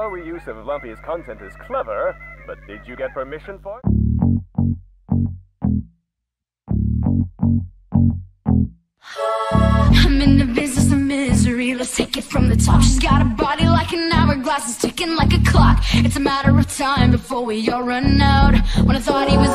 Your reuse of Lumpy's content is clever, but did you get permission for I'm in the business of misery, let's take it from the top. She's got a body like an hourglass, it's ticking like a clock. It's a matter of time before we all run out. When I thought he was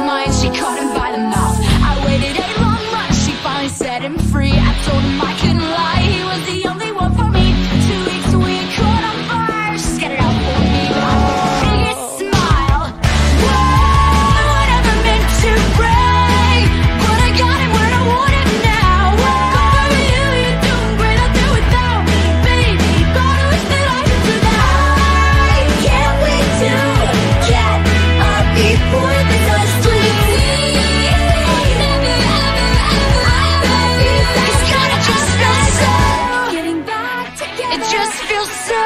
just feels so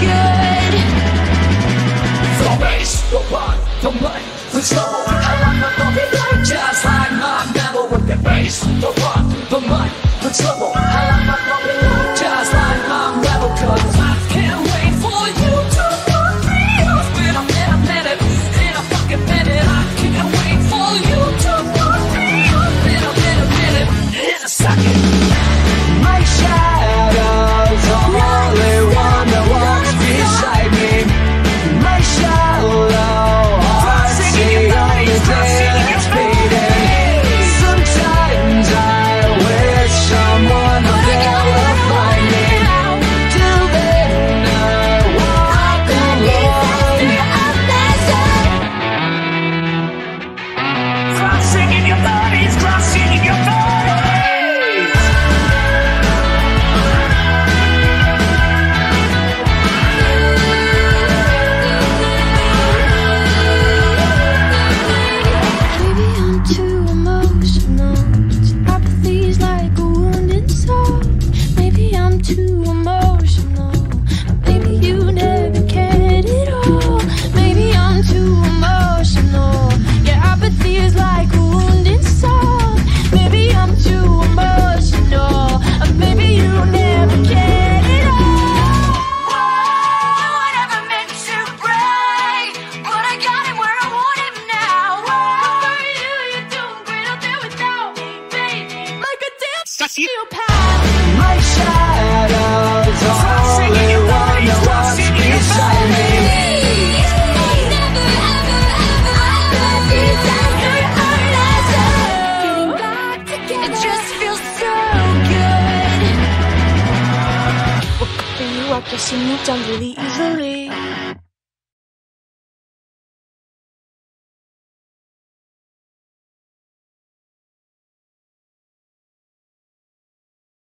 good. The bass, the one, the mic, the trouble. I like my body like just like my metal. With the bass, the one, the mic, the trouble. sociopath. My shadow's the only one that walks beside me. Guessing you down really easily.